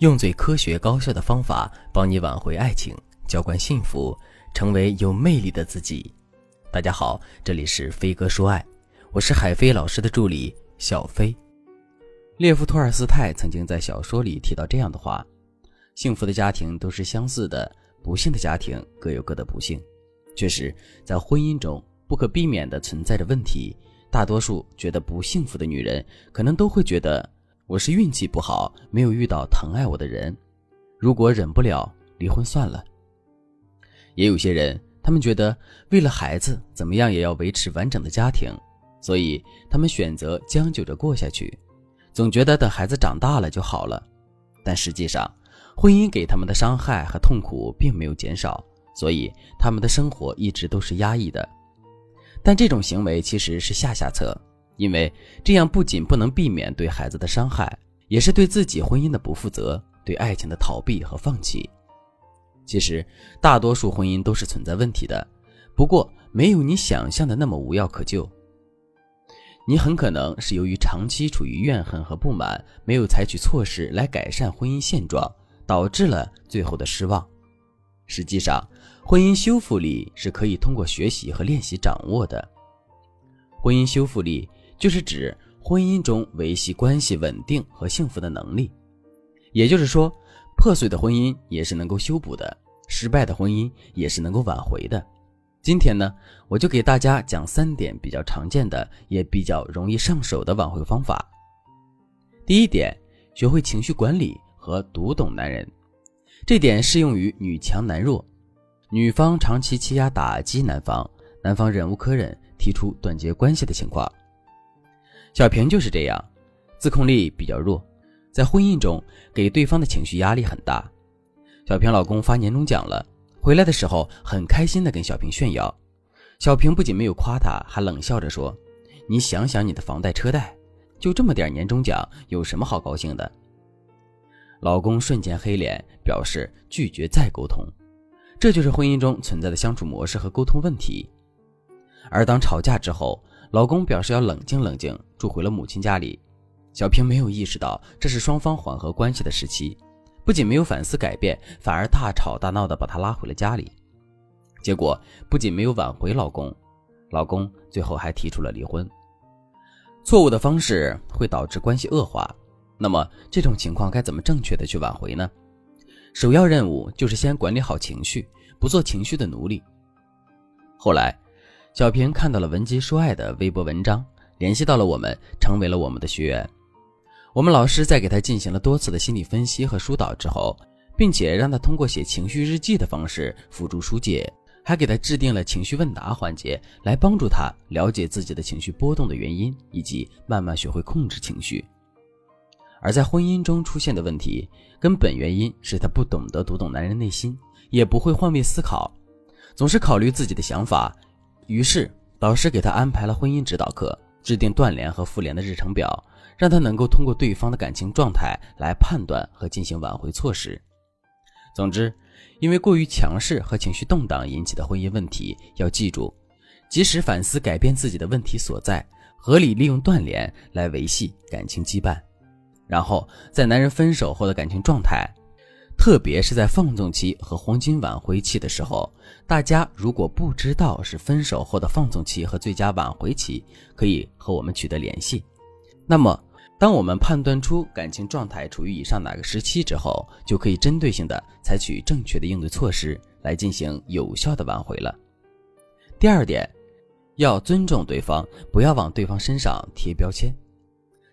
用最科学高效的方法帮你挽回爱情，浇灌幸福，成为有魅力的自己。大家好，这里是飞哥说爱，我是海飞老师的助理小飞。列夫·托尔斯泰曾经在小说里提到这样的话：幸福的家庭都是相似的，不幸的家庭各有各的不幸。确实，在婚姻中不可避免地存在着问题。大多数觉得不幸福的女人，可能都会觉得。我是运气不好，没有遇到疼爱我的人。如果忍不了，离婚算了。也有些人，他们觉得为了孩子，怎么样也要维持完整的家庭，所以他们选择将就着过下去，总觉得等孩子长大了就好了。但实际上，婚姻给他们的伤害和痛苦并没有减少，所以他们的生活一直都是压抑的。但这种行为其实是下下策。因为这样不仅不能避免对孩子的伤害，也是对自己婚姻的不负责，对爱情的逃避和放弃。其实，大多数婚姻都是存在问题的，不过没有你想象的那么无药可救。你很可能是由于长期处于怨恨和不满，没有采取措施来改善婚姻现状，导致了最后的失望。实际上，婚姻修复力是可以通过学习和练习掌握的。婚姻修复力。就是指婚姻中维系关系稳定和幸福的能力，也就是说，破碎的婚姻也是能够修补的，失败的婚姻也是能够挽回的。今天呢，我就给大家讲三点比较常见的，也比较容易上手的挽回方法。第一点，学会情绪管理和读懂男人，这点适用于女强男弱，女方长期欺压打击男方，男方忍无可忍，提出断绝关系的情况。小平就是这样，自控力比较弱，在婚姻中给对方的情绪压力很大。小平老公发年终奖了，回来的时候很开心的跟小平炫耀。小平不仅没有夸他，还冷笑着说：“你想想你的房贷车贷，就这么点年终奖，有什么好高兴的？”老公瞬间黑脸，表示拒绝再沟通。这就是婚姻中存在的相处模式和沟通问题。而当吵架之后，老公表示要冷静冷静，住回了母亲家里。小平没有意识到这是双方缓和关系的时期，不仅没有反思改变，反而大吵大闹的把她拉回了家里。结果不仅没有挽回老公，老公最后还提出了离婚。错误的方式会导致关系恶化。那么这种情况该怎么正确的去挽回呢？首要任务就是先管理好情绪，不做情绪的奴隶。后来。小平看到了文姬说爱的微博文章，联系到了我们，成为了我们的学员。我们老师在给他进行了多次的心理分析和疏导之后，并且让他通过写情绪日记的方式辅助疏解，还给他制定了情绪问答环节，来帮助他了解自己的情绪波动的原因，以及慢慢学会控制情绪。而在婚姻中出现的问题，根本原因是他不懂得读懂男人内心，也不会换位思考，总是考虑自己的想法。于是，老师给他安排了婚姻指导课，制定断联和复联的日程表，让他能够通过对方的感情状态来判断和进行挽回措施。总之，因为过于强势和情绪动荡引起的婚姻问题，要记住，及时反思改变自己的问题所在，合理利用断联来维系感情羁绊，然后在男人分手后的感情状态。特别是在放纵期和黄金挽回期的时候，大家如果不知道是分手后的放纵期和最佳挽回期，可以和我们取得联系。那么，当我们判断出感情状态处于以上哪个时期之后，就可以针对性的采取正确的应对措施来进行有效的挽回了。第二点，要尊重对方，不要往对方身上贴标签。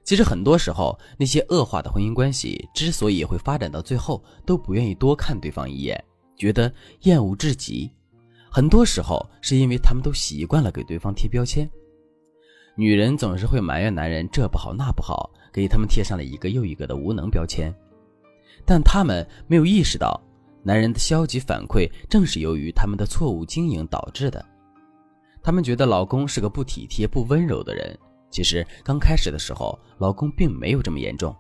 其实很多时候，那些恶化的婚姻关系之所以会发展到最后，都不愿意多看对方一眼，觉得厌恶至极。很多时候是因为他们都习惯了给对方贴标签。女人总是会埋怨男人这不好那不好，给他们贴上了一个又一个的无能标签。但他们没有意识到，男人的消极反馈正是由于他们的错误经营导致的。他们觉得老公是个不体贴、不温柔的人。其实刚开始的时候，老公并没有这么严重，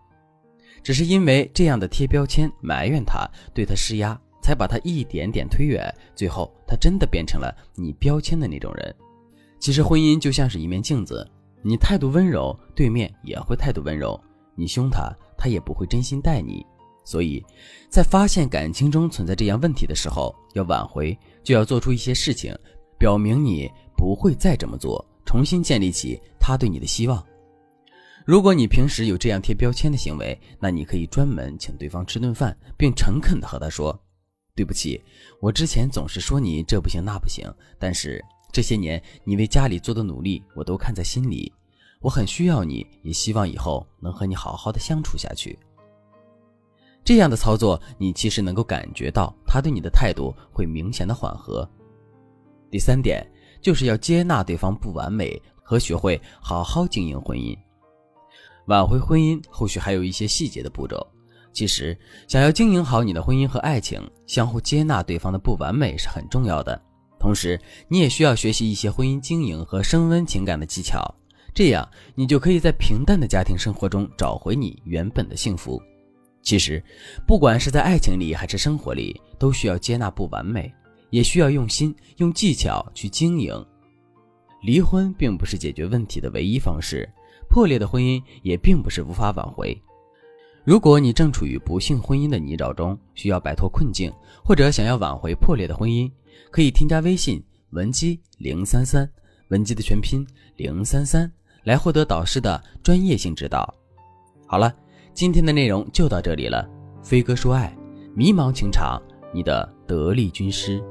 只是因为这样的贴标签、埋怨他、对他施压，才把他一点点推远，最后他真的变成了你标签的那种人。其实婚姻就像是一面镜子，你态度温柔，对面也会态度温柔；你凶他，他也不会真心待你。所以，在发现感情中存在这样问题的时候，要挽回，就要做出一些事情，表明你不会再这么做，重新建立起他对你的希望。如果你平时有这样贴标签的行为，那你可以专门请对方吃顿饭，并诚恳地和他说：“对不起，我之前总是说你这不行那不行，但是这些年你为家里做的努力，我都看在心里。我很需要你，也希望以后能和你好好的相处下去。”这样的操作，你其实能够感觉到他对你的态度会明显的缓和。第三点，就是要接纳对方不完美和学会好好经营婚姻。挽回婚姻后续还有一些细节的步骤。其实，想要经营好你的婚姻和爱情，相互接纳对方的不完美是很重要的。同时，你也需要学习一些婚姻经营和升温情感的技巧，这样你就可以在平淡的家庭生活中找回你原本的幸福。其实，不管是在爱情里还是生活里，都需要接纳不完美，也需要用心用技巧去经营。离婚并不是解决问题的唯一方式，破裂的婚姻也并不是无法挽回。如果你正处于不幸婚姻的泥沼中，需要摆脱困境，或者想要挽回破裂的婚姻，可以添加微信文姬零三三，文姬的全拼零三三，来获得导师的专业性指导。好了。今天的内容就到这里了，飞哥说爱，迷茫情场，你的得力军师。